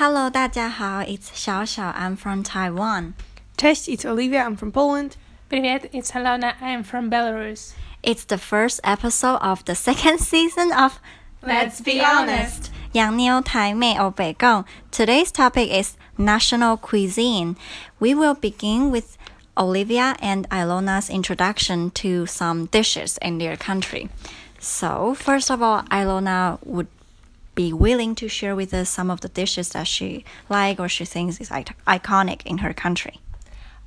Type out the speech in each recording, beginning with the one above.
Hello，大家好，It's 小小，I'm from Taiwan. Cześć, it's Olivia, I'm from Poland. Привет, it's Alona, I'm from Belarus. It's the first episode of the second season of Let's Be Honest. 洋妞台妹欧北共. Today's topic is national cuisine. We will begin with Olivia and Ilona's introduction to some dishes in their country. So, first of all, Ilona would be willing to share with us some of the dishes that she like or she thinks is iconic in her country.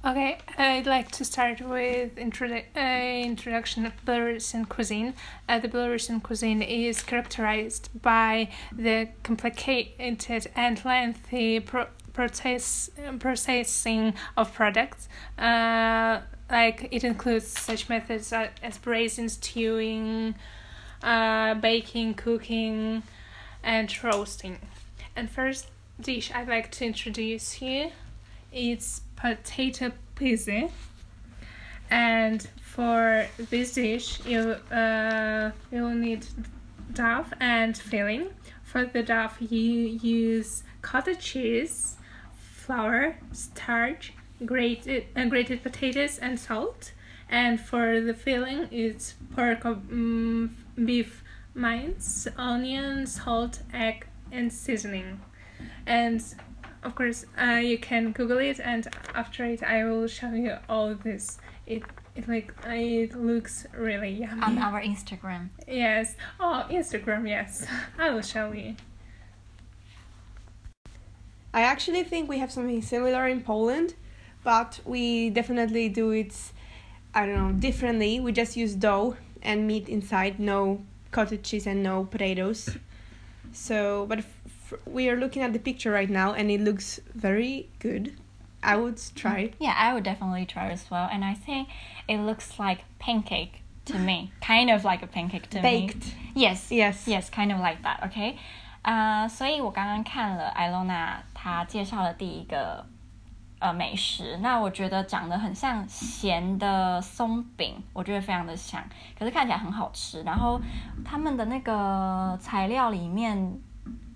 Okay, I'd like to start with introdu- uh, introduction of Belarusian cuisine. Uh, the Belarusian cuisine is characterized by the complicated and lengthy pro- process processing of products. Uh, like it includes such methods as braising, stewing, uh, baking, cooking, and roasting. And first dish I'd like to introduce here is potato pizza. And for this dish, you uh, you'll need dough and filling. For the dough, you use cottage cheese, flour, starch, grated uh, grated potatoes, and salt. And for the filling, it's pork, um, beef mince, onion, salt, egg, and seasoning. And of course, uh, you can Google it, and after it, I will show you all this. It it like it looks really yummy. On our Instagram. Yes. Oh, Instagram. Yes, I will show you. I actually think we have something similar in Poland, but we definitely do it. I don't know differently. We just use dough and meat inside, no cottage cheese and no potatoes. So, but we are looking at the picture right now, and it looks very good. I would try it. Yeah, I would definitely try as well. And I think it looks like pancake to me, kind of like a pancake to Baked. me. Yes, yes, yes, kind of like that. Okay，啊、uh,，所以我刚刚看了艾罗娜她介绍的第一个 呃美食，那我觉得长得很像咸的松饼，我觉得非常的像，可是看起来很好吃。然后他们的那个材料里面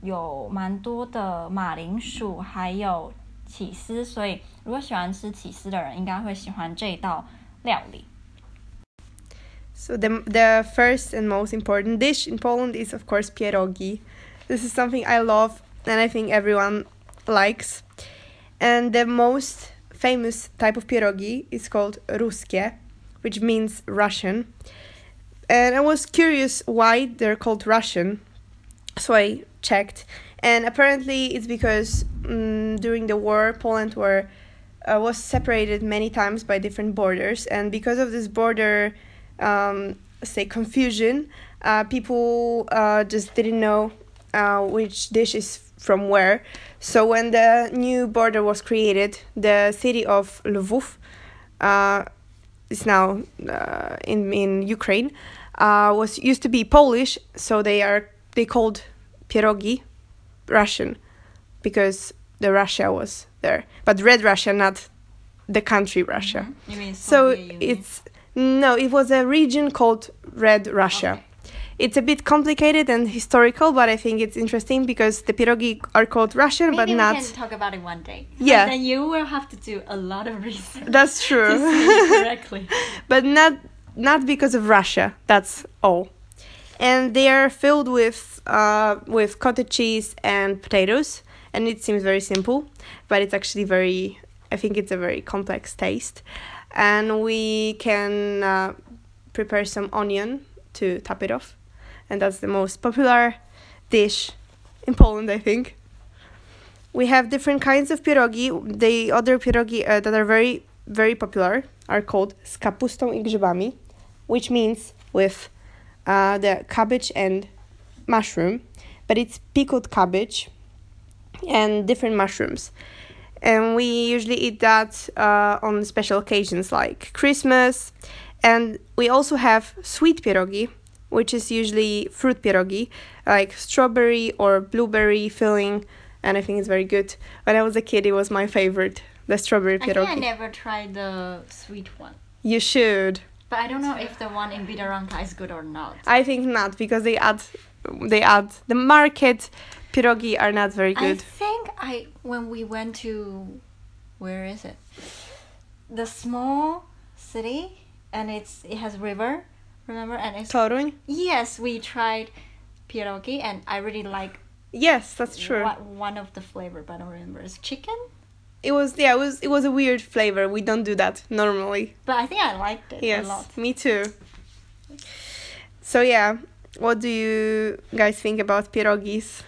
有蛮多的马铃薯，还有起司，所以如果喜欢吃起司的人，应该会喜欢这道料理。So the the first and most important dish in Poland is of course pierogi. This is something I love and I think everyone likes. And the most famous type of pierogi is called ruskie, which means Russian. And I was curious why they're called Russian, so I checked. And apparently, it's because um, during the war, Poland were uh, was separated many times by different borders, and because of this border, um, say confusion, uh, people uh, just didn't know uh, which dish is from where. So when the new border was created, the city of Lvov uh, is now uh, in in Ukraine. Uh, was used to be Polish, so they are they called pierogi Russian because the Russia was there, but Red Russia, not the country Russia. You mean so it's no, it was a region called Red Russia. Okay it's a bit complicated and historical, but I think it's interesting because the pierogi are called Russian, Maybe but we not. can talk about it one day. Yeah. But then you will have to do a lot of research. That's true. correctly. but not not because of Russia. That's all. And they are filled with uh, with cottage cheese and potatoes, and it seems very simple, but it's actually very. I think it's a very complex taste, and we can uh, prepare some onion to top it off and that's the most popular dish in Poland, I think. We have different kinds of pierogi. The other pierogi uh, that are very, very popular are called z kapustą i grzybami, which means with uh, the cabbage and mushroom, but it's pickled cabbage and different mushrooms. And we usually eat that uh, on special occasions like Christmas. And we also have sweet pierogi, which is usually fruit pierogi, like strawberry or blueberry filling, and I think it's very good. When I was a kid, it was my favorite, the strawberry pierogi. I think I never tried the sweet one. You should. But I don't know if the one in Biedronka is good or not. I think not because they add, they add the market pierogi are not very good. I think I when we went to where is it? The small city and it's it has river, remember? And it's Toruń? yes, we tried pierogi and I really like Yes, that's true. what one of the flavor, but I don't remember. It's chicken, It was yeah, it was it was a weird flavor. We don't do that normally. but I think I liked it a lot. me too. So yeah, what do you guys think about pierogis?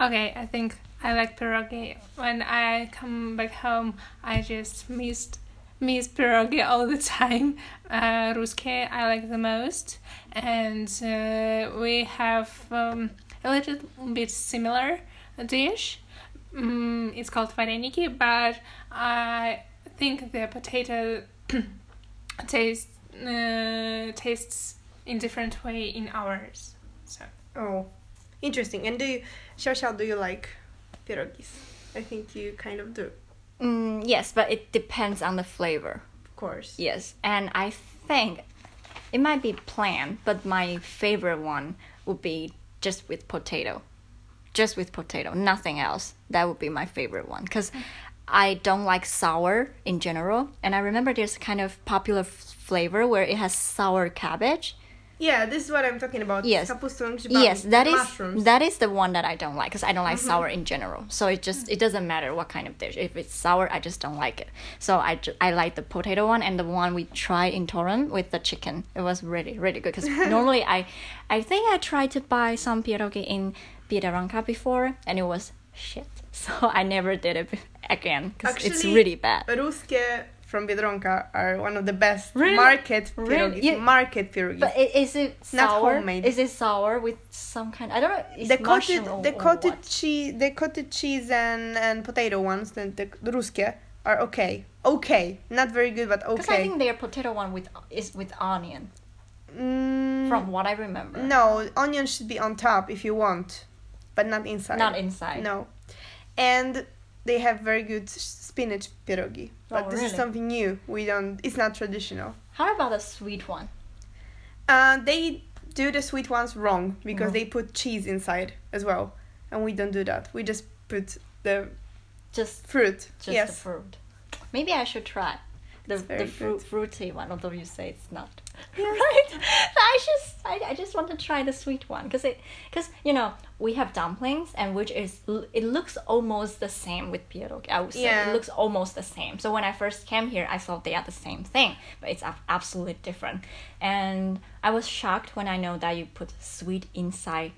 Okay, I think I like pierogi. When I come back home, I just missed miss pierogi all the time. Uh, ruskie I like the most, and uh, we have um, a little bit similar dish. Mm, it's called vareniki, but I think the potato taste uh, tastes in different way in ours. So. Oh, interesting. And do you, Xiao do you like pierogis? I think you kind of do. Mm, yes, but it depends on the flavor. Of course. Yes, and I think it might be plain, but my favorite one would be just with potato. Just with potato, nothing else. That would be my favorite one because I don't like sour in general. And I remember there's kind of popular f- flavor where it has sour cabbage. Yeah, this is what I'm talking about. Yes. Yes, that is mushrooms. that is the one that I don't like because I don't like mm-hmm. sour in general. So it just it doesn't matter what kind of dish. If it's sour, I just don't like it. So I, ju- I like the potato one and the one we tried in Toruń with the chicken. It was really really good because normally I I think I tried to buy some pierogi in Biedronka before and it was shit. So I never did it again because it's really bad. Ruskie from Biedronka are one of the best Really? market Really? Yeah. Market pierogis. But is it Not sour? homemade. Is it sour with some kind? I don't know. It's the or- the what? cheese, the coated cheese and and potato ones, the the, the ruskie are okay. Okay, not very good, but okay. Because I think their potato one with is with onion, Mm, from what I remember. no, onion should be on top if you want, but not inside. Not inside. No, and they have very good spinach pierogi. But Oh, this is something new. We don't. It's not traditional. How about a sweet one? Uh, they do the sweet ones wrong because Wrong. they put cheese inside as well, and we don't do that. We just put the Just fruit. just yes. the fruit. Maybe I should try the the fruit good. fruity one. Although you say it's not. Yeah. right? I just I, I just want to try the sweet one because it because you know we have dumplings and which is it looks almost the same with pierogi. I would say Yeah. it looks almost the same. So when I first came here, I thought they are the same thing, but it's absolutely different. And I was shocked when I know that you put sweet inside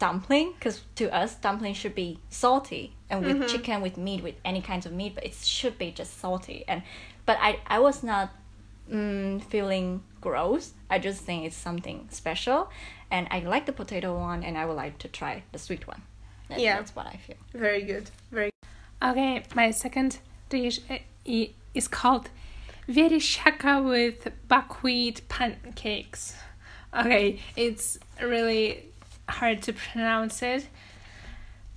dumpling because to us dumpling should be salty and with chicken with meat with any kinds of meat but it should be just salty and but i i was not mm, feeling gross i just think it's something special and i like the potato one and i would like to try the sweet one That- Yeah. that's what i feel Very good. Very. Good. Okay, my second dish uh, is called verishaka with buckwheat pancakes. Okay, it's really hard to pronounce it,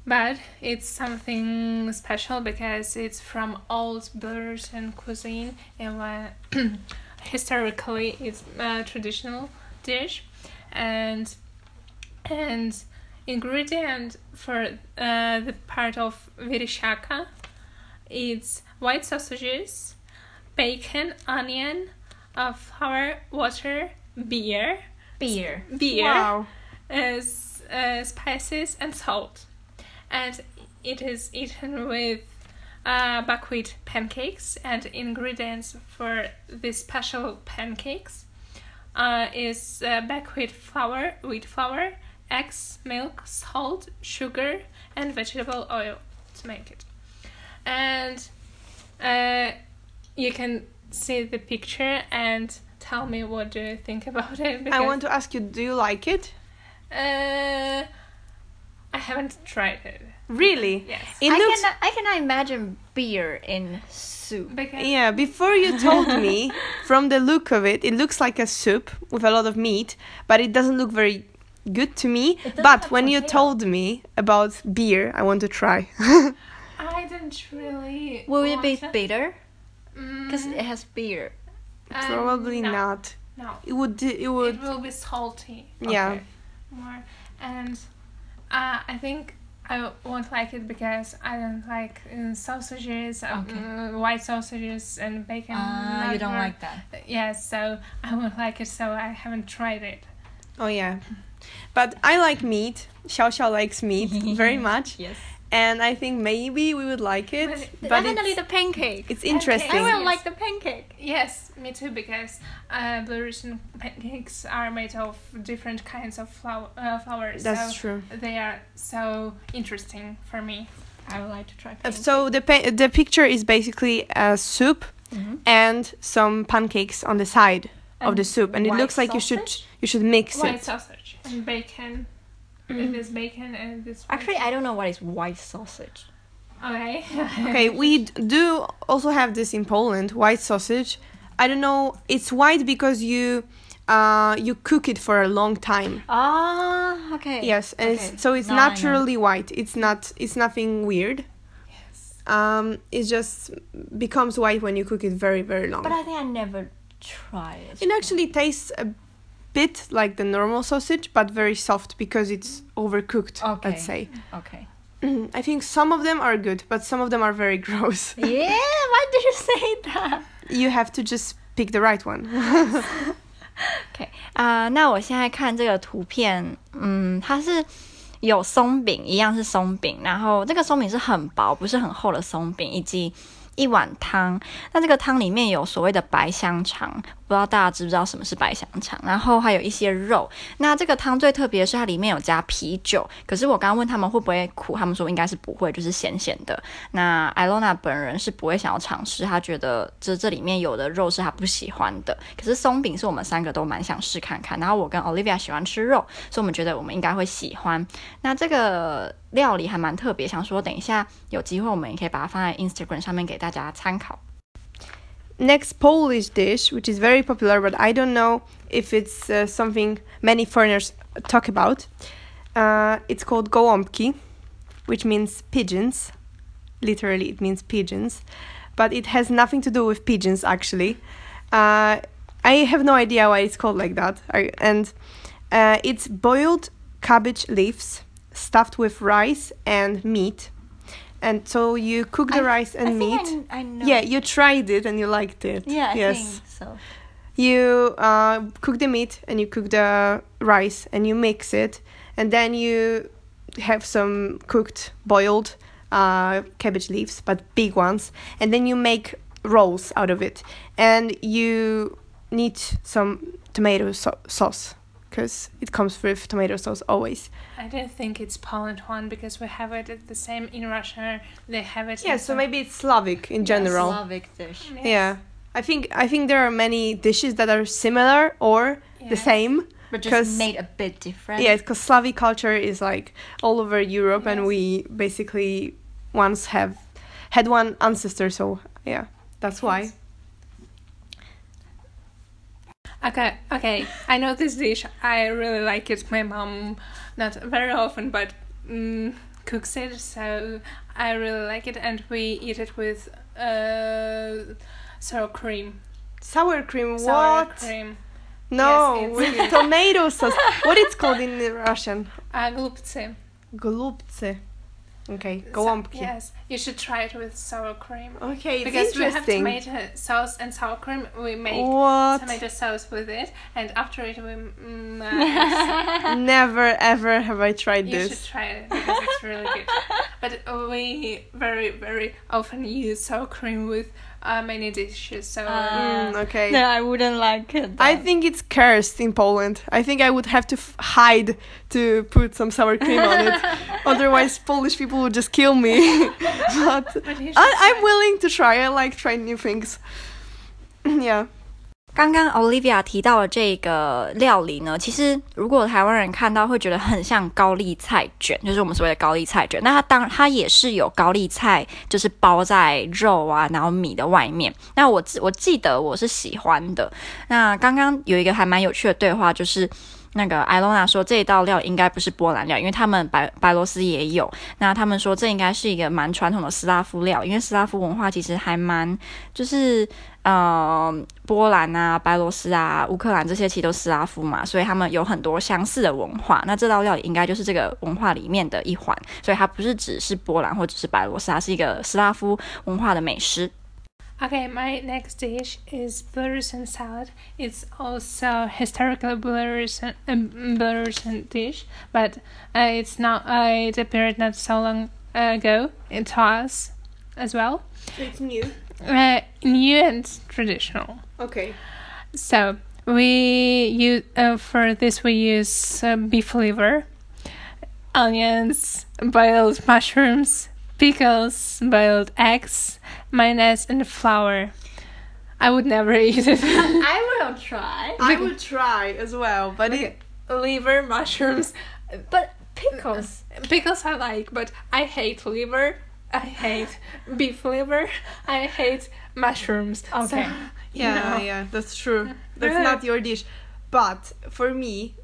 but it's something special because it's from old Belarusian cuisine and when historically it's a traditional dish, and and ingredient for uh, the part of verishaka it's white sausages bacon onion uh, flour water beer. Beer. Beer. Wow. as uh, spices and salt. And it is eaten with uh, buckwheat pancakes and ingredients for these special pancakes uh, is uh, buckwheat flour wheat flour eggs milk salt sugar and vegetable oil to make it and uh, you can see the picture and tell me what do you think about it I want to ask you, do you like it? uh, I haven't tried it. Really? Yes. It I looks. can I cannot imagine beer in soup Because Yeah, before you told me, from the look of it, it looks like a soup with a lot of meat, but it doesn't look very good to me. But have when you told me about beer, I want to try. I didn't really. will it be to- bitter Mm, because it has beer um, Probably no, not. No. It would. It would. It will be salty. Yeah. Okay. More and Uh, I think I won't like it because I don't like uh, sausages, uh, Okay. uh, white sausages and bacon. Ah, you don't like that. Yes, so I won't like it, so I haven't tried it. Oh yeah. But I like meat. Xiao Xiao likes meat very much. Yes. And I think maybe we would like it. But Definitely it's, the pancake. it's interesting. will I will Yes. like the pancake. Yes, me too, because uh, Belarusian pancakes are made of different kinds of flour, uh, flours. That's so true. They are so interesting for me. I would like to try Uh, pancake. So the pa- the picture is basically a soup Mhm. and some pancakes on the side of the soup, and it white looks like you should you should mix White it. sausage and bacon. It is bacon and this. Actually, I don't know what is white sausage. Okay. Okay, we d- do also have this in Poland, white sausage. I don't know. It's white because you uh, you cook it for a long time. Ah, okay. Yes, and Okay, it's, so it's now I know. naturally white. It's not. It's nothing weird. yes. Um, it just becomes white when you cook it very very long. But I think I never tried it. It actually tastes a bit like the normal sausage, but very soft because it's overcooked. Okay. Let's say. Okay. I think some of them are good, but some of them are very gross. Yeah, why did you say that? you have to just pick the right one. OK 啊、那我现在看这个图片，嗯，它是有松饼，一样是松饼，然后这个松饼是很薄，不是很厚的松饼，以及一碗汤。那这个汤里面有所谓的白香肠， 不知道大家知不知道什么是白香肠？然后还有一些肉。那这个汤最特别的是它里面有加啤酒，可是我刚刚问他们会不会苦，他们说应该是不会，就是咸咸的。那艾罗娜本人是不会想要尝试，她觉得这这里面有的肉是她不喜欢的。可是松饼是我们三个都蛮想试看看，然后我跟 Olivia 喜欢吃肉，所以我们觉得我们应该会喜欢。那这个料理还蛮特别，想说等一下有机会我们也可以把它放在 Instagram 上面给大家参考。Next Polish dish, which is very popular, but I don't know if it's uh, something many foreigners talk about. Uh, it's called gołąbki, which means pigeons. Literally, it means pigeons, but it has nothing to do with pigeons actually. Uh, I have no idea why it's called like that. I, and uh, it's boiled cabbage leaves stuffed with rice and meat. And so you cook the I- rice and I meat. I, I know. Yeah, you tried it and you liked it. Yeah, I yes. think so. You uh, cook the meat and you cook the rice and you mix it, and then you have some cooked boiled uh, cabbage leaves, but big ones, and then you make rolls out of it, and you need some tomato so- sauce because it comes with tomato sauce always. I don't think it's Poland one because we have it at the same in Russia. They have it. Yeah, so maybe it's Slavic in general. Slavic dish. Mm, yes. Yeah. I think I think there are many dishes that are similar or the same. But 'Cause- just made a bit different. Yeah, because Slavic culture is like all over Europe, and we basically once have had one ancestor. So yeah, that's why. Yes. Okay, okay. I know this dish. I really like it. My mom, not very often, but mm, cooks it, so I really like it, and we eat it with uh, sour cream. Sour cream. Sour what? cream. No, Yes, with it's- tomato sauce. what it's called in Russian? Uh, голубцы. Golubce. Okay, So- gołąbki. yes, you should try it with sour cream. Okay, it's because we have tomato sauce and sour cream, we make what? tomato sauce with it, and after it we mm, uh, Never ever have I tried this. You should try it because it's really good. But we very very often use sour cream with uh, many dishes. So. Mm, okay. No, I wouldn't like it. I think it's cursed in Poland. I think I would have to f- hide to put some sour cream on it. Otherwise, Polish people would just kill me. but but I, I'm willing to try. I like trying new things. yeah. 刚刚 Olivia 提到的这个料理呢，其实如果台湾人看到会觉得很像高丽菜卷，就是我们所谓的高丽菜卷。那它当它也是有高丽菜，就是包在肉啊，然后米的外面。那我我记得我是喜欢的。那刚刚有一个还蛮有趣的对话，就是那个艾罗娜说这一道料应该不是波兰料，因为他们白白罗斯也有。那他们说这应该是一个蛮传统的斯拉夫料，因为斯拉夫文化其实还蛮就是呃波兰啊、白罗斯啊、乌克兰这些其实都斯拉夫嘛，所以他们有很多相似的文化。那这道料理应该就是这个文化里面的一环，所以它不是只是波兰或者是白罗斯，它是一个斯拉夫文化的美食。Okay, my next dish is Belarusian salad. It's also historical Belarusian um, Belarusian dish, but uh, it's not. Uh, it appeared not so long ago to us as well. It's new. Uh, new and traditional. Okay. So we use uh, for this we use uh, beef liver, onions, boiled mushrooms, pickles, boiled eggs, mayonnaise, and flour. I would never eat it. I will try, I would try as well, but it, liver, mushrooms, but pickles. pickles I like, but I hate liver. I hate beef liver. I hate mushrooms. Okay. you yeah, know. yeah, that's true. That's Yeah. not your dish, but for me,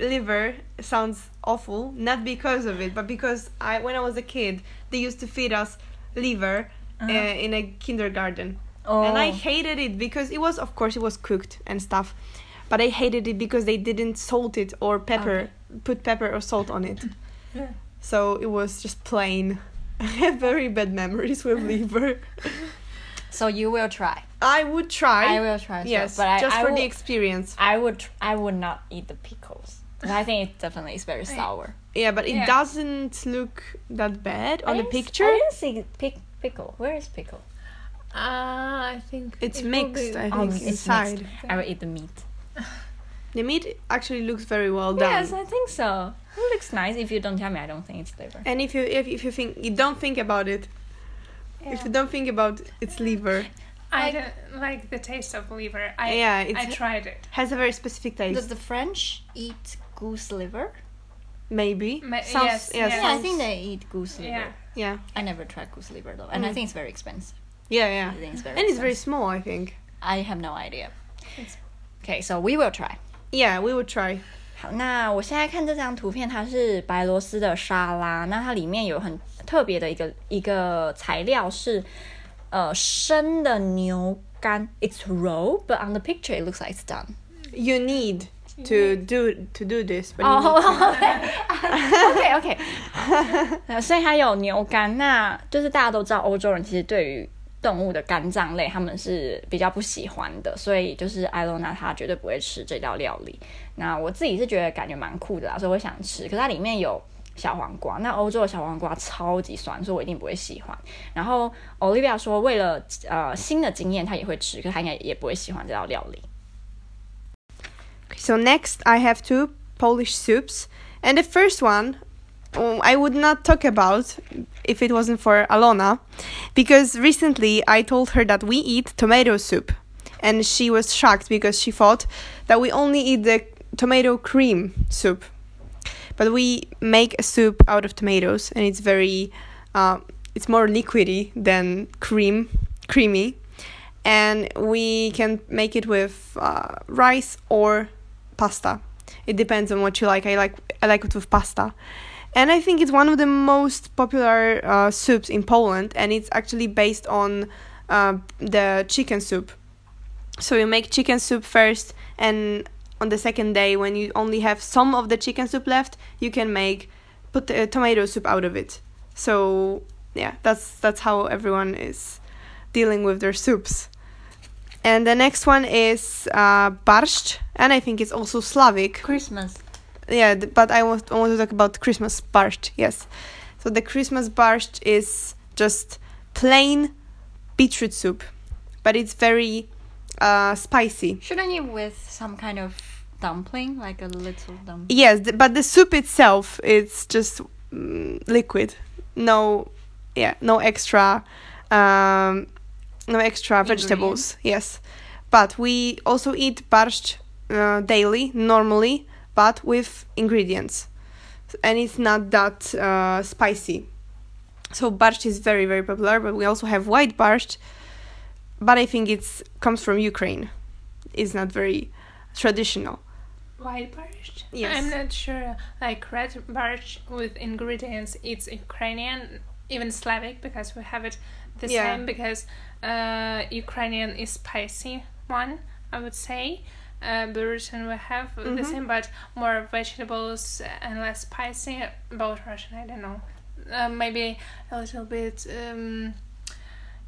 liver sounds awful. Not because of it, but because I, when I was a kid, they used to feed us liver uh, in a kindergarten, Oh. and I hated it because it was, of course, it was cooked and stuff, but I hated it because they didn't salt it or pepper, put pepper or salt on it. Yeah. So it was just plain. I have very bad memories with liver. So you will try. I would try. I will try. well, Yes, but I, just I for will, the experience. I would. tr- I would not eat the pickles. I think it definitely is very sour. Yeah, but it Yeah. doesn't look that bad on the picture. I didn't see pick, pickle. Where is pickle? Uh, I think It's it will mixed, be- I Oh, think, it's inside. I will eat the meat. The meat actually looks very well done. Yes, I think so. It looks nice. If you don't tell me, I don't think it's liver. And if you if, if you think you don't think about it, if you don't think about its liver, I Like- don't like the taste of liver. I yeah, I tried it. has a very specific taste. Does the French eat goose liver? Maybe. Ma- Sounds, yes, yeah, yes. Yeah, I sounds- think they eat goose liver. Yeah. yeah, I never tried goose liver though, and I Mm. think it's very expensive. yeah, yeah. I think it's very And it's very expensive. small, I think. I have no idea. It's- Okay, so we will try. Yeah, we would try. 好，那我现在看这张图片，它是白罗斯的沙拉，那它里面有很特别的一个一个材料是呃生的牛肝，it's raw, but on the picture it looks like it's done. You need to do to do this. Oh, need- OK OK，呃所以还有牛肝，那就是大家都知道，欧洲人其实对于动物的肝脏类他们是比较不喜欢的，所以就是艾洛娜她绝对不会吃这道料理。那我自己是觉得感觉蛮酷的啦，所以我想吃。可是它里面有小黄瓜，那欧洲的小黄瓜超级酸，所以我一定不会喜欢。然后 Olivia 说，为了呃新的经验，她也会吃，可是她应该也不会喜欢这道料理。So next, I have two Polish soups, and the first one um, I would not talk about if it wasn't for Alona, because recently I told her that we eat tomato soup, and she was shocked because she thought that we only eat the tomato cream soup, but we make a soup out of tomatoes, and it's very, uh, it's more liquidy than cream, creamy, and we can make it with uh, rice or pasta. It depends on what you like. I like I like it with pasta, and I think it's one of the most popular uh, soups in Poland, and it's actually based on uh, the chicken soup. So you make chicken soup first, and on the second day, when you only have some of the chicken soup left, you can make put the tomato soup out of it. So yeah, that's that's how everyone is dealing with their soups. And the next one is uh, and I think it's also Slavic. Christmas. Yeah, but I want, I want to talk about Christmas borscht. Yes, so the Christmas borscht is just plain beetroot soup, but it's very uh, spicy. Shouldn't you with some kind of dumpling, like a little dumpling? Yes, th- but the soup itself is just mm, liquid. No, yeah, no extra, um, no extra vegetables. Yes, but we also eat borscht uh, daily, normally, but with ingredients, and it's not that uh, spicy. So borscht is very very popular, but we also have white borscht, but I think it's comes from Ukraine. It's not very traditional. white borscht. Yes. I'm not sure. Like red borscht with ingredients, it's Ukrainian, even Slavic because we have it the Yeah. same because uh, Ukrainian is spicy one, I would say. Uh, Belarusian we have the Mhm. same, but more vegetables and less spicy. About Russian, I don't know. Uh, maybe a little bit. Um,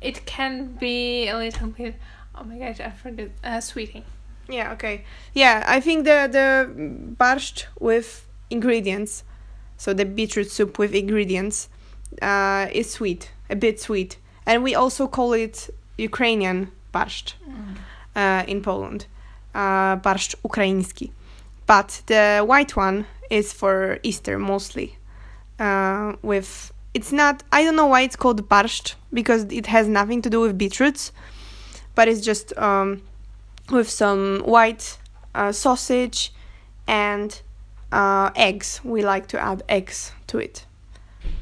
it can be a little bit. Oh my god, I forget. Uh, sweetie. Yeah, okay. Yeah, I think the the borscht with ingredients, so the beetroot soup with ingredients, uh, is sweet, a bit sweet, and we also call it Ukrainian borscht uh, in Poland, uh, borscht ukraiński. But the white one is for Easter mostly, uh, with it's not. I don't know why it's called borscht because it has nothing to do with beetroots, but it's just um, with some white uh, sausage and uh, eggs. We like to add eggs to it.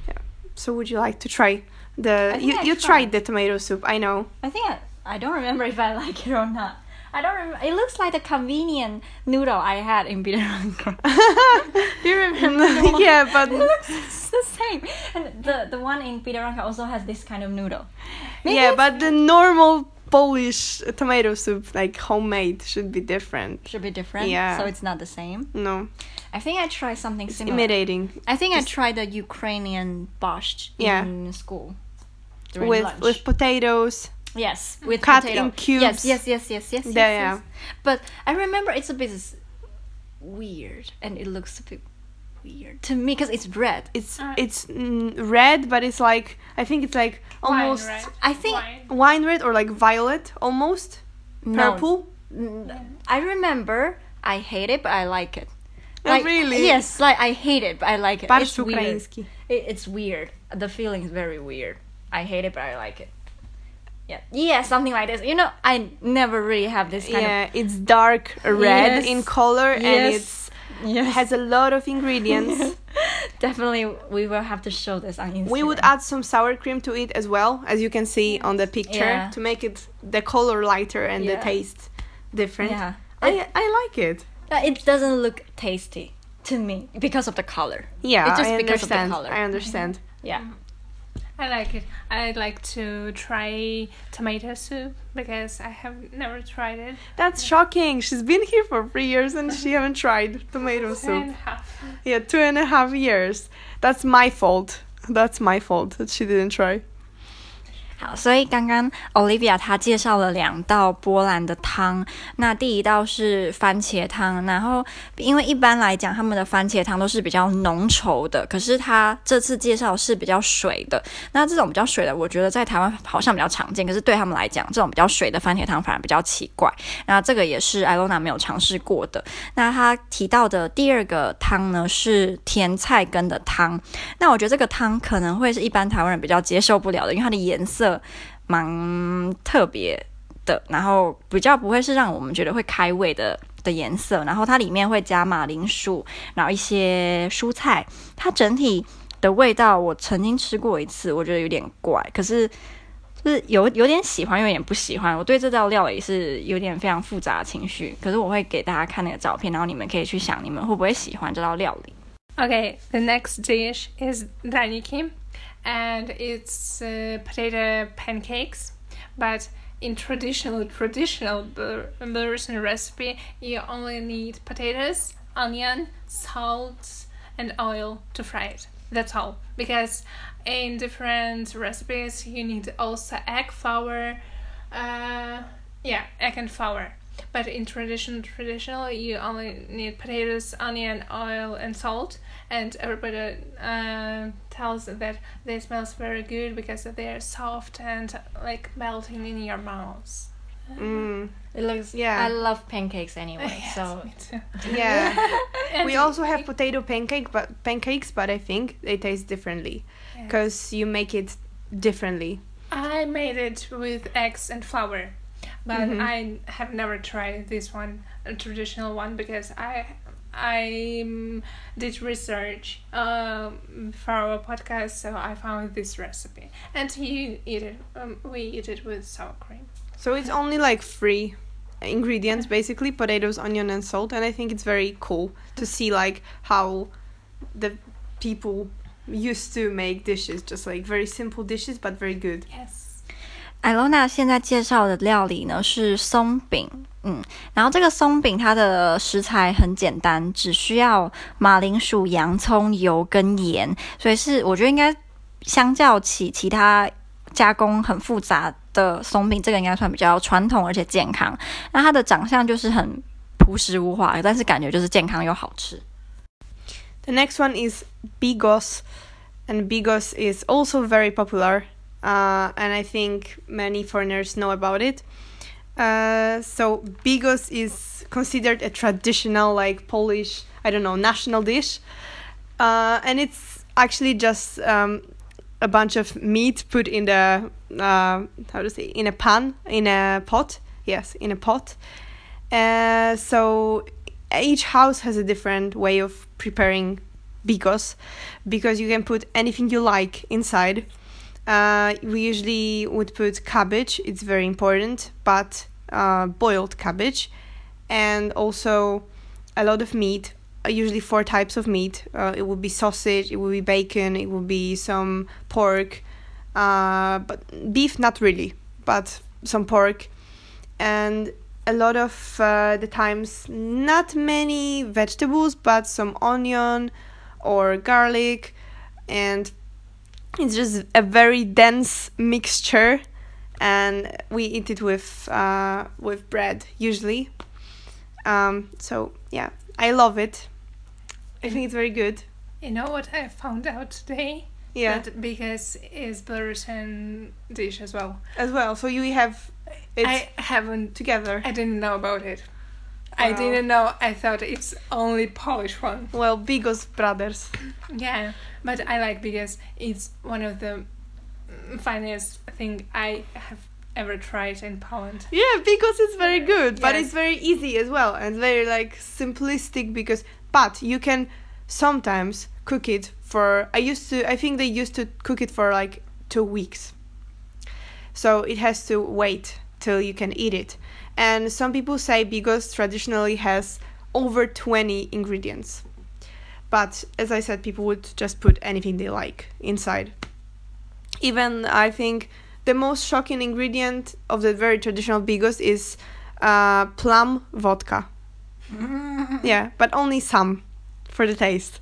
Yeah. So would you like to try the? You you tried. the tomato soup. I know. I think I, I don't remember if I like it or not. I don't remember. It looks like the convenient noodle I had in Biedronka. Do you remember? yeah, but It looks the same. And the the one in Biedronka also has this kind of noodle. Maybe yeah, but the normal Polish tomato soup, like homemade, should be different. should be different. Yeah. So it's not the same. No, I think I tried something it's similar. imitating I think I tried the Ukrainian borscht Yeah. in school. During with lunch. with potatoes. yes, with cut potato. in cubes. Yes, yes, yes, yes, yes. yes, Yeah, yes. But I remember it's a bit weird, and it looks a bit weird to me because it's red. It's Uh, it's mm, red, but it's like I think it's like almost Wine, right? I think Wine. wine red or like violet almost No. purple. N- I remember I hate it, but I like it. Oh, really? Yes, like I hate it, but I like it. Borscht it's weird. It, it's weird. The feeling is very weird. I hate it, but I like it. Yeah, yeah, something like this. You know, I never really have this kind of. Yeah, it's dark red Yes. in color and Yes. it's of. Yes. has a lot of ingredients. Definitely, we will have to show this on Instagram. we would add some sour cream to it as well, as you can see on the picture, Yeah. to make it the color lighter and the taste different. Yeah. I I like it. It doesn't look tasty to me because of the color. Yeah, It's just I because of the understand. color. I understand. Yeah. I like it. I'd like to try tomato soup because I have never tried it. That's shocking. She's been here for three years and she haven't tried tomato Two soup. a half. Yeah, two and a half years. That's my fault. That's my fault that she didn't try. 所以刚刚 Olivia 她介绍了两道波兰的汤，那第一道是番茄汤，然后因为一般来讲他们的番茄汤都是比较浓稠的，可是他这次介绍是比较水的。那这种比较水的，我觉得在台湾好像比较常见，可是对他们来讲，这种比较水的番茄汤反而比较奇怪。那这个也是 Ilona 没有尝试过的。那她提到的第二个汤呢是甜菜根的汤，那我觉得这个汤可能会是一般台湾人比较接受不了的，因为它的颜色蛮特别的，然后比较不会是让我们觉得会开胃的的颜色。然后它里面会加马铃薯，然后一些蔬菜，它整体的味道我曾经吃过一次，我觉得有点怪，可是。就是有有点喜欢，有点不喜欢。我对这道料理是有点非常复杂的情绪，可是我会给大家看那个照片，然后你们可以去想，你们会不会喜欢这道料理。Okay, the next dish is danikim. And it's uh, potato pancakes. But in traditional traditional Bel- Belarusian recipe, you only need potatoes, onion, salt, and oil to fry it. That's all. Because in different recipes, you need also egg flour. Uh, yeah, egg and flour. But in tradition traditional, you only need potatoes, onion, oil, and salt. And everybody uh, tells that they smells very good because they are soft and like melting in your mouth. Mm, It looks Yeah. I love pancakes anyway, Yes, so me too. yeah. We also have potato pancake, but pancakes, but I think they taste differently Yes. because you make it differently. I made it with eggs and flour, but Mhm. I have never tried this one, a traditional one, because I I um, did research um, for our podcast, so I found this recipe, and you eat it. Um, we eat it with sour cream. So it's only like three ingredients basically potatoes, onion, and salt. And I think it's very cool to see like how the people used to make dishes, just like very simple dishes but very good. Yes. 艾罗娜现在介绍的料理呢是松饼， 嗯，然后这个松饼它的食材很简单，只需要马铃薯、洋葱、油跟盐，所以是我觉得应该相较起其他加工很复杂的松饼，这个应该算比较传统而且健康。那它的长相就是很朴实无华，但是感觉就是健康又好吃。 The next one is bigos, and bigos is also very popular, uh, and I think many foreigners know about it. Uh, so bigos is considered a traditional, like Polish, I don't know, national dish, uh, and it's actually just um, a bunch of meat put in the uh, how to say in a pan in a pot. Yes, in a pot. Uh, so each house has a different way of preparing bigos because you can put anything you like inside. Uh, we usually would put cabbage, it's very important, but uh, boiled cabbage, and also a lot of meat, uh, usually four types of meat. Uh, it would be sausage, it would be bacon, it would be some pork, uh, but beef, not really, but some pork, and a lot of uh, the times not many vegetables but some onion or garlic and it's just a very dense mixture and we eat it with uh, with bread usually um, so yeah i love it i think it's very good You know what I found out today? yeah That because it's Belarusian dish as well. as well so you have it I haven't. together I didn't know about it. I Wow. didn't know. I thought it's only Polish one. well bigos brothers Yeah, but I like because it's one of the finest thing I have ever tried in Poland. Yeah, because it's very good, but Yes. it's very easy as well and very like simplistic because but you can sometimes cook it for I used to I think they used to cook it for like 2 weeks. So it has to wait till you can eat it. And some people say bigos traditionally has over 20 ingredients. But as I said people would just put anything they like inside. Even I think the most shocking ingredient of the very traditional bigos is uh, plum vodka. Yeah, but only some for the taste.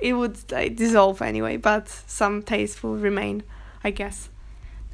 It would like, dissolve anyway, but some taste will remain, I guess.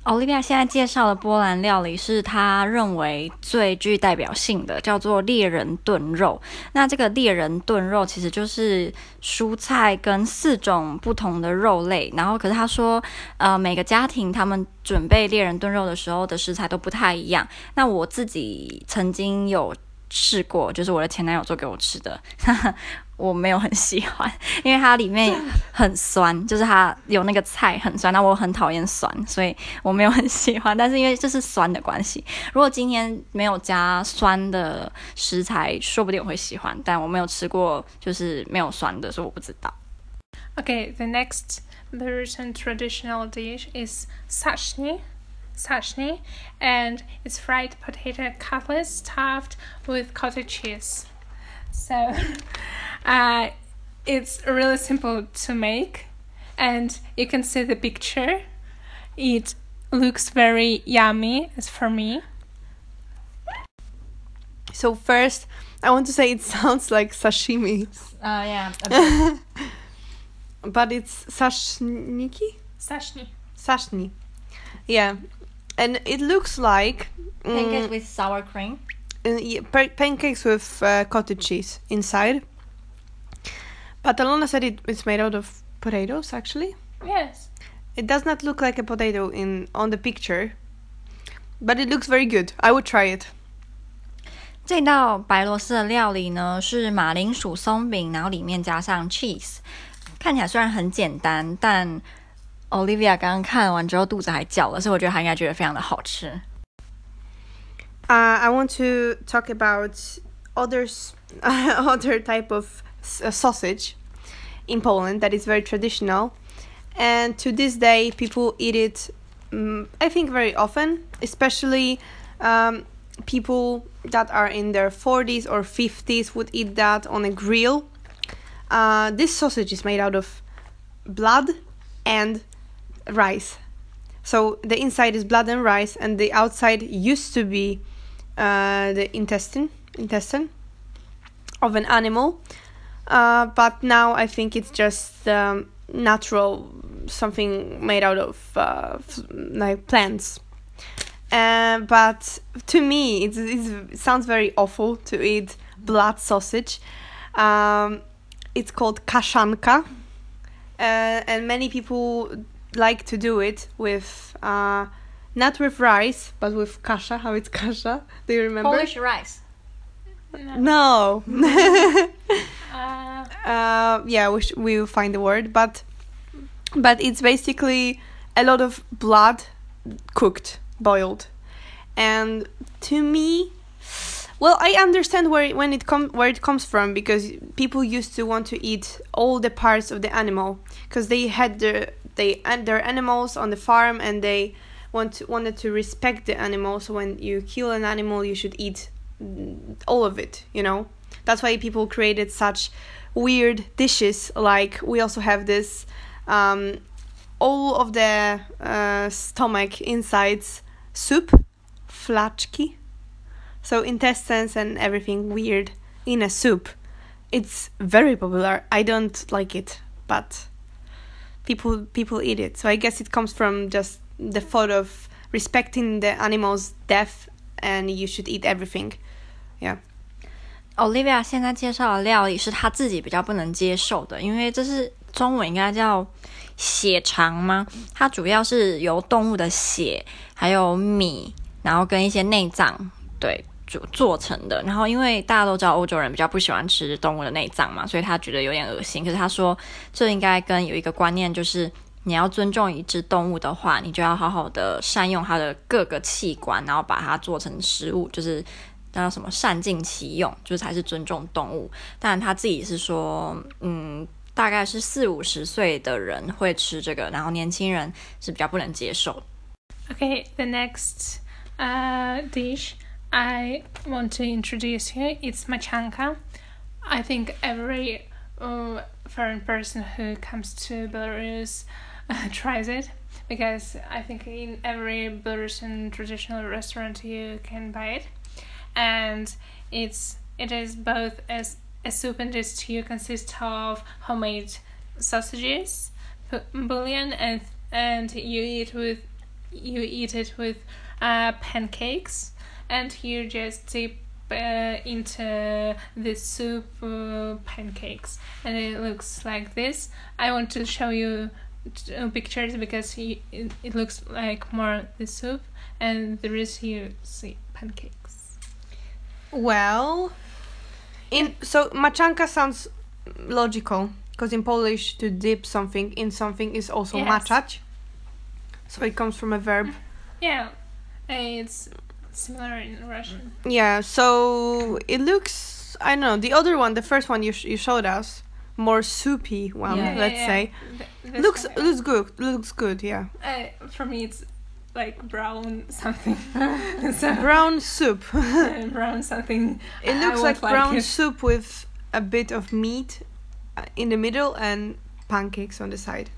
Olivia 现在介绍的波兰料理是她认为最具代表性的，叫做猎人炖肉。那这个猎人炖肉其实就是蔬菜跟四种不同的肉类，然后可是他说，呃，每个家庭他们准备猎人炖肉的时候的食材都不太一样。那我自己曾经有试过，就是我的前男友做给我吃的，我没有很喜欢，因为它里面很酸，就是它有那个菜很酸，那我很讨厌酸，所以我没有很喜欢。但是因为这是酸的关系，如果今天没有加酸的食材，说不定我会喜欢。但我没有吃过就是没有酸的，所以我不知道。Okay, the next Persian traditional dish is sashni. Sashni, and it's fried potato cutlets stuffed with cottage cheese. So, uh, it's really simple to make, and you can see the picture. It looks very yummy, as for me. So first, I want to say it sounds like sashimi, 啊呀，but it's sashniki, Sashni. sashni. Yeah, and it looks like mm, with sour cream。uh, yeah, pa- pancakes with uh, cottage cheese inside. But Alona said it, it's made out of potatoes. Actually, Yes. it does not look like a potato in on the picture, but it looks very good. I would try it. 这道白罗斯的料理呢是马铃薯松饼，然后里面加上 cheese，看起来虽然很简单，但 Olivia 刚刚看完之后肚子还叫了，所以我觉得她应该觉得非常的好吃。 Uh, I want to talk about others, other type of s- uh, sausage in Poland that is very traditional, and to this day people eat it. Um, I think very often, especially um, people that are in their 40s or 50s would eat that on a grill. Uh, this sausage is made out of blood and rice. So the inside is blood and rice, and the outside used to be uh, the intestine intestine of an animal. Uh, but now I think it's just um, natural something made out of uh, like plants. Uh, but to me, it sounds very awful to eat blood sausage. Um, it's called kaszanka, uh, and many people like to do it with uh, not with rice, but with kasha. How it's kasha? Do you remember? Polish rice. No. Uh, uh, yeah, we, sh- we will find the word, but but it's basically a lot of blood cooked, boiled, and to me, well, I understand where when it com- where it comes from because people used to want to eat all the parts of the animal because they had the they and their animals on the farm and they want to, wanted to respect the animal. So when you kill an animal, you should eat all of it. You know, that's why people created such weird dishes. Like we also have this. Um, all of the uh, stomach insides soup, flaczki. So intestines and everything weird in a soup. It's very popular. I don't like it, but people people eat it. So I guess it comes from just the thought of respecting the animal's death and you should eat everything. Yeah. Olivia 现在介绍的料理是她自己比较不能接受的，因为这是中文应该叫血肠吗？它主要是由动物的血还有米，然后跟一些内脏对做做成的。然后因为大家都知道欧洲人比较不喜欢吃动物的内脏嘛，所以他觉得有点恶心。可是他说这应该跟有一个观念就是。你要尊重一只动物的话，你就要好好的善用它的各个器官，然后把它做成食物，就是那什么善尽其用，就是才是尊重动物。但他自己是说，嗯，大概是四五十岁的人会吃这个，然后年轻人是比较不能接受。Okay, the next uh, dish I want to introduce here is machanka. I think every uh, foreign person who comes to Belarus tries it because I think in every Belarusian traditional restaurant you can buy it, and it's it is both as a soup and a stew consists of homemade sausages, bouillon, and and you eat with you eat it with uh, pancakes. And you just dip uh, into the soup uh, pancakes. And it looks like this. I want to show you Uh, pictures because you, it, it looks like more the soup and there is here see pancakes Well, in so machanka sounds logical because in Polish to dip something in something is also Yes. maczać. So it comes from a verb. yeah eh, it's similar in russian Yeah, so it looks I don't know, the other one, the first one you sh- you showed us, more soupy one, Yeah. let's say. Th- Looks one, looks good. Looks good, yeah. uh, for me it's like brown something so Brown soup. brown something It looks like like brown it. soup with a bit of meat uh, in the middle and pancakes on the side.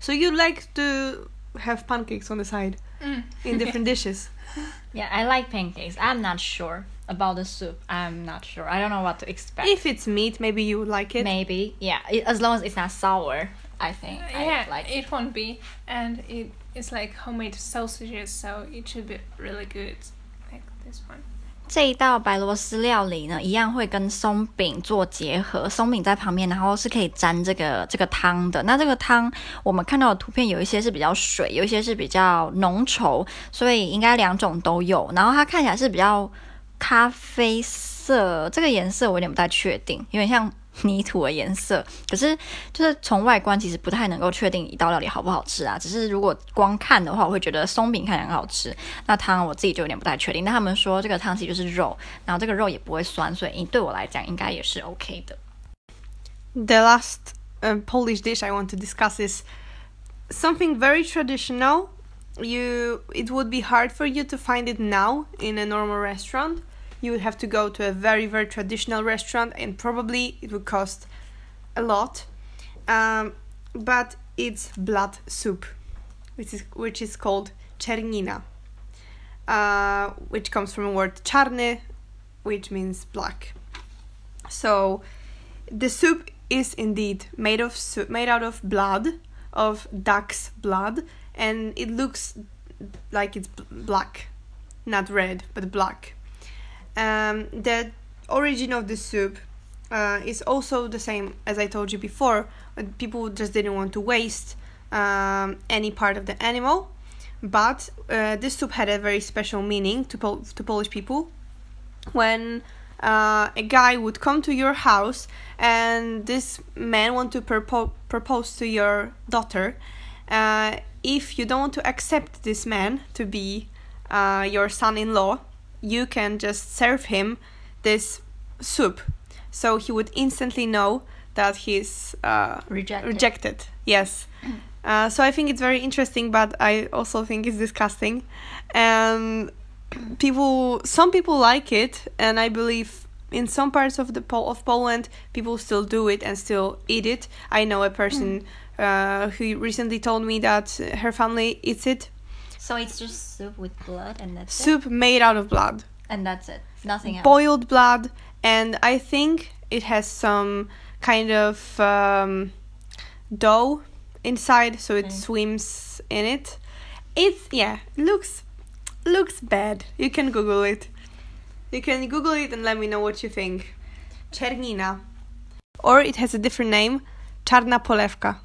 So you like to have pancakes on the side Mm. in different dishes. Yeah, I like pancakes. I'm not sure about the soup. I'm not sure. I don't know what to expect. If it's meat, maybe you would like it. Maybe, yeah, i- as long as it's not sour. I think I yeah, like it won't be, and it is like homemade sausages, so it should be really good, like this one. 这一道白罗斯料理呢，一样会跟松饼做结合，松饼在旁边，然后是可以沾这个这个汤的。那这个汤我们看到的图片有一些是比较水，有一些是比较浓稠，所以应该两种都有。然后它看起来是比较 咖啡色，这个颜色我有点不太确定，有点像泥土的颜色。可是就是从外观其实不太能够确定一道料理好不好吃啊。只是如果光看的话，我会觉得松饼看起来很好吃。那汤我自己就有点不太确定。但他们说这个汤其实就是肉，然后这个肉也不会酸，所以对我来讲应该也是 OK 的。The last uh, Polish dish I want to discuss is something very traditional. You, it would be hard for you to find it now in a normal restaurant. you would have to go to a very very traditional restaurant and probably it would cost a lot um, but it's blood soup which is which is called czernina uh, which comes from a word czarny which means black so the soup is indeed made of made out of blood of duck's blood and it looks like it's black. Not red but black. Um, the origin of the soup uh, is also the same as i told you before. People just didn't want to waste um, any part of the animal. But uh, this soup had a very special meaning to, Pol- to polish people. When uh, a guy would come to your house and this man want to propo- propose to your daughter uh, if you don't want to accept this man to be uh, your son-in-law you can just serve him this soup. So he would instantly know that he's uh, Rejected. rejected. Yes. Uh, so i think it's very interesting but i also think it's disgusting. And people some people like it and i believe in some parts of the Pol- of Poland people still do it and still eat it. I know a person uh, who recently told me that her family eats it. So it's just soup with blood and that's it. soup made out of blood. And that's it. Nothing else. boiled blood. And i think it has some kind of um, dough inside so it Okay. swims in it. It's yeah looks looks bad. You can google it. You can google it and let me know what you think. Czernina. Or it has a different name czarna polewka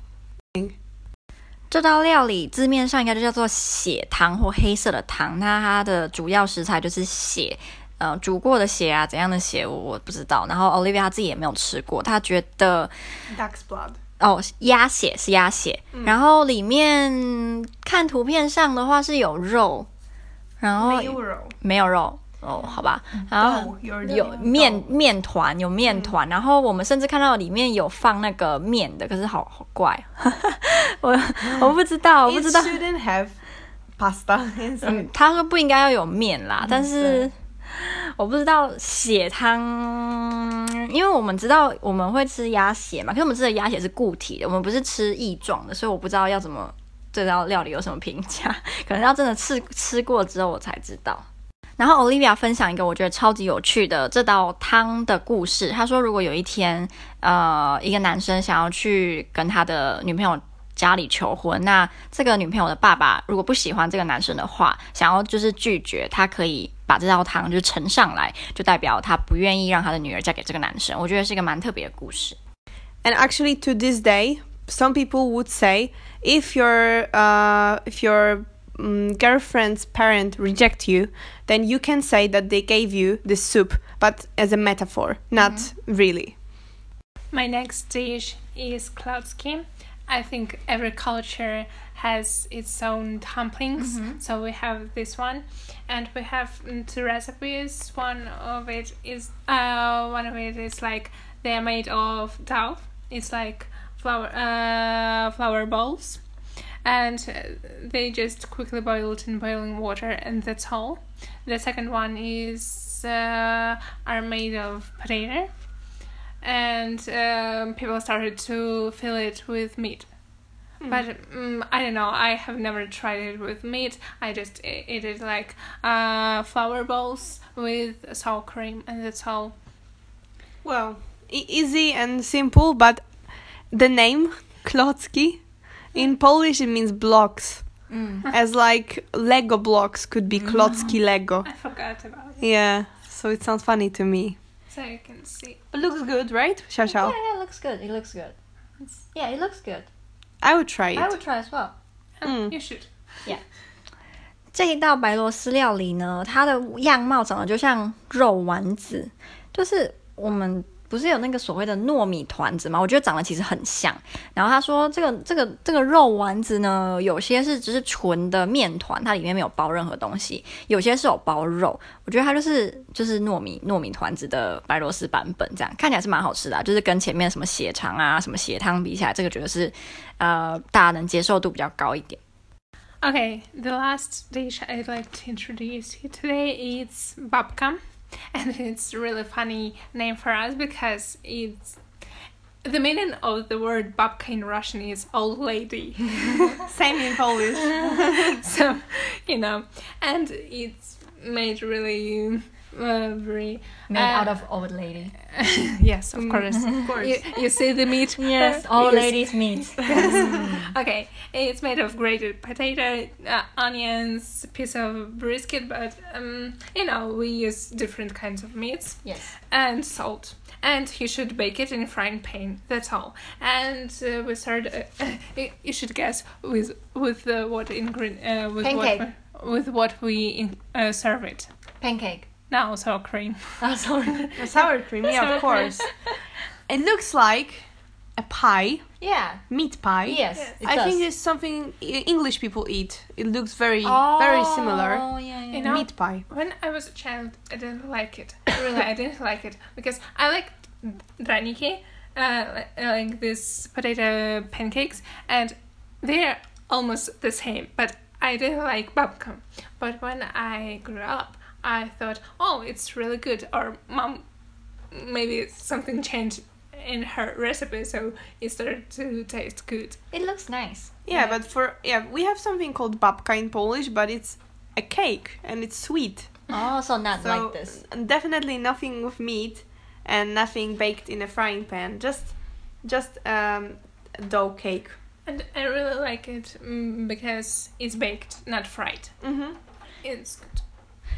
这道料理字面上应该就叫做血汤或黑色的汤，那它的主要食材就是血，呃，煮过的血啊，怎样的血我我不知道。然后 Olivia 她自己也没有吃过，她觉得 duck's blood 哦，鸭血是鸭血，然后里面看图片上的话是有肉，然后没有肉。没有肉哦，好吧，然后有面面团，有面团，然后我们甚至看到里面有放那个面的，可是好好怪，我我不知道，我不知道，shouldn't have pasta 嗯，他说不应该要有面啦，但是我不知道血汤，因为我们知道我们会吃鸭血嘛，可是我们吃的鸭血是固体的，我们不是吃液状的，所以我不知道要怎么对这道料理有什么评价，可能要真的吃吃过之后我才知道。然后 Olivia 分享一个我觉得超级有趣的这道汤的故事。她说，如果有一天，呃，一个男生想要去跟他的女朋友家里求婚，那这个女朋友的爸爸如果不喜欢这个男生的话，想要就是拒绝，他可以把这道汤就盛上来，就代表他不愿意让他的女儿嫁给这个男生。我觉得是一个蛮特别的故事。And actually, to this day, some people would say if your uh, if you're um, girlfriend's parent reject you, then you can say that they gave you the soup, but as a metaphor, not really. My next dish is cloud skin. I think every culture has its own dumplings, so we have this one, and we have mm, two recipes. One of it is uh, one of it is like they are made of dough. It's like flour uh, flour balls, and they just quickly boiled in boiling water, and that's all. The second one is uh, are made of potato and um, people started to fill it with meat. But um, I don't know. I have never tried it with meat. I just ate it like uh, flour balls with sour cream, and that's all. Well, easy and simple, but the name klocki in Polish it means blocks. As like Lego blocks could be klocki Lego. I forgot about it, Yeah, so it sounds funny to me. so you can see. But looks good, right? Xiao Xiao. Yeah, yeah, it looks good. It looks good. Yeah, it looks good. I would try it. I would try as well. Mm. You should. 这一道白螺丝料理呢，它的样貌长得就像肉丸子，就是我们 不是有那个所谓的糯米团子吗？我觉得长得其实很像。然后他说，这个这个这个肉丸子呢，有些是只是纯的面团，它里面没有包任何东西；有些是有包肉。我觉得它就是就是糯米糯米团子的白螺丝版本，这样看起来是蛮好吃的、就是跟前面什么血肠啊、什么血汤比起来，这个觉得是呃大家能接受度比较高一点。Okay, the last dish I'd like to introduce you today is babka. and it's a really funny name for us because it's the meaning of the word babka in Russian is old lady. Same in Polish. so, you know, and it's made really uh, very Made uh, out of old lady. yes, of course. of course. You, you see the meat? Yes, old yes. ladies meat. Okay, it's made of grated potato, uh, onions, piece of brisket, but um, you know we use different kinds of meats yes. and salt. And you should bake it in a frying pan. That's all. And uh, we start. Uh, you- should guess with with uh, what ingredient uh, with Pancake. what we- with what we in, uh, serve it. Pancake. Now sour cream. Oh, sorry. A sour cream, yeah, Sour of course. it looks like a pie, yeah. meat pie. Yes. Yes. It I does. think it's something E- English people eat. It looks very, very similar. Oh, yeah, yeah. You know, Meat pie. When I was a child, I didn't like it. Really, I didn't like it because I like draniki, uh, like, like these potato pancakes, and they're almost the same. But I didn't like babka. But when I grew up, I thought, oh, it's really good. Or mom, maybe something changed in her recipe, so it started to taste good. It looks nice. Yeah, Yeah. but for yeah, we have something called babka in Polish, but it's a cake and it's sweet. Oh, so not So like this. definitely nothing with meat and nothing baked in a frying pan. Just just um dough cake. And I really like it mm, because it's baked, not fried. Mm-hmm. It's good.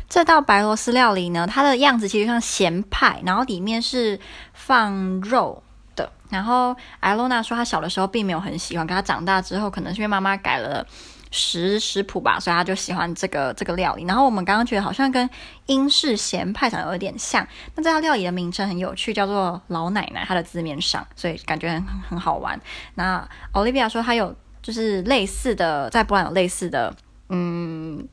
这道白螺丝料理呢，它的样子其实像咸派，然后里面是放肉的。然后艾罗娜说，她小的时候并没有很喜欢，可她长大之后，可能是因为妈妈改了食食谱吧，所以她就喜欢这个这个料理。然后我们刚刚觉得好像跟英式咸派长得有点像。那这道料理的名称很有趣，叫做老奶奶，它的字面上，所以感觉很很好玩。那 Olivia 说，她有就是类似的，在波兰有类似的，嗯。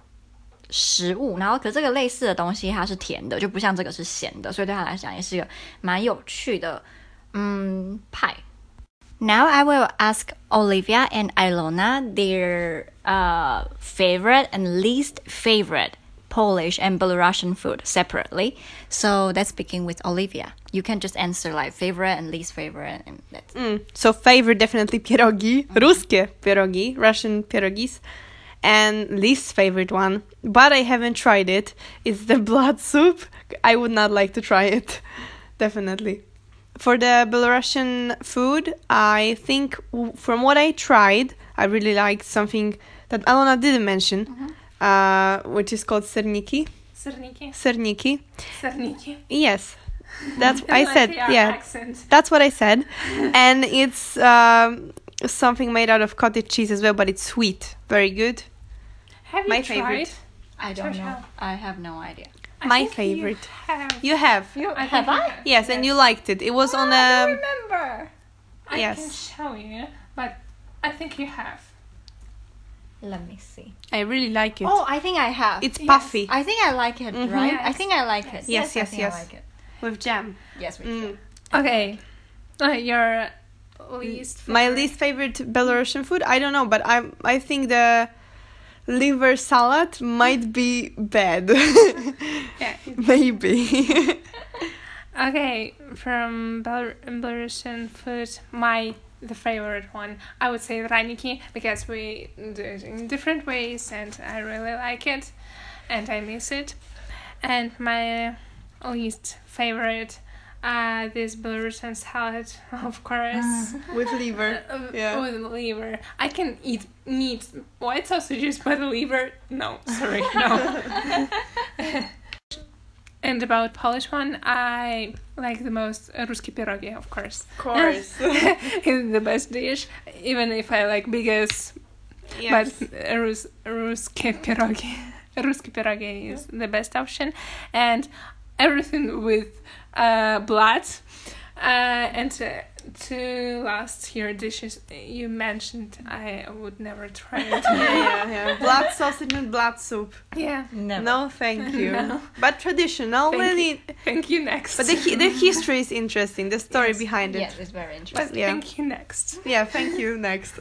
食物，然后可这个类似的东西它是甜的，就不像这个是咸的，所以对他来讲也是一个蛮有趣的嗯派。Now I will ask Olivia and Ilona their uh, favorite and least favorite Polish and Belarusian food separately. So let's begin with Olivia. You can just answer like favorite and least favorite, and that's Mm. So favorite definitely pierogi, ruskie pierogi, Russian pierogis, and least favorite one, but I haven't tried it. It's the blood soup. I would not like to try it, definitely. For the Belarusian food, I think from what I tried, I really liked something that Alona didn't mention, uh, which is called serniki. Serniki. Serniki. Serniki. Yes, that's I like said. Yeah, accent. that's what I said. and it's um, something made out of cottage cheese as well, but it's sweet. Very good. Have you My tried? favorite. I don't know. Sure. I have no idea. I My think you favorite. have. You have. You, I Have think I? Yes, and you liked it. It was on I a. don't remember. I Yes. can show you, but I think you have. Let me see. I really like it. Oh, I think I have. it's yes. puffy I think I like it, Mhm. right? I think I like it. Yes. Yes, I yes, think yes. I like it. with jam. Yes, we Mm. do. Okay. Uh, your least. My favorite? least favorite Belarusian food. I don't know, but I I think the liver salad might be bad. Yeah. Maybe. Okay, from Bel- Belarusian food, my the favorite one, I would say draniki because we do it in different ways, and I really like it, and I miss it. And my least favorite, uh, this Belarusian salad, of course. with liver. Uh, Yeah. With liver. I can eat meat, white sausages, but liver, no. Sorry, no. and about Polish one, I like the most uh, ruski pierogi, of course. Of course. it's the best dish, even if I like biggest. yes. But uh, Rus- ruski pierogi, ruski pierogi is the best option, and everything with uh, blood. Uh, and to, two last year dishes you mentioned, I would never try it. yeah, yeah, yeah. Blood sausage and blood soup. yeah. Never. No, thank you. No. But traditional, Thank really. Thank you next. But the the history is interesting. The story Yes. behind it. Yes, it's very interesting. But yeah. thank you next. Yeah, thank you. Next.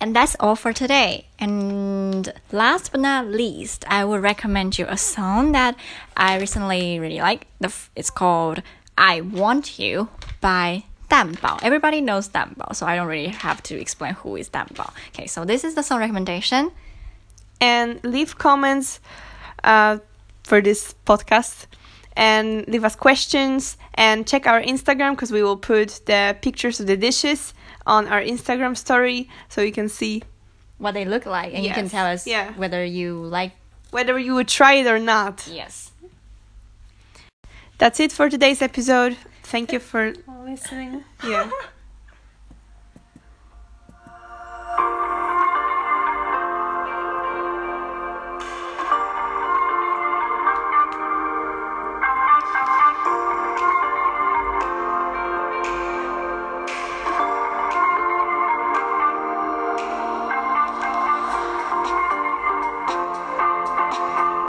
And that's all for today. And last but not least, I would recommend you a song that I recently really like. It's called "I Want You" by Dan Bao. Everybody knows Dan Bao, so I don't really have to explain who is Dan Bao. Okay, so this is the song recommendation. and leave comments uh, for this podcast and leave us questions and check our Instagram because we will put the pictures of the dishes on our Instagram story so you can see What they look like, and you can tell us yeah. whether you like. whether you would try it or not. Yes. That's it for today's episode. Thank you for Listening. yeah.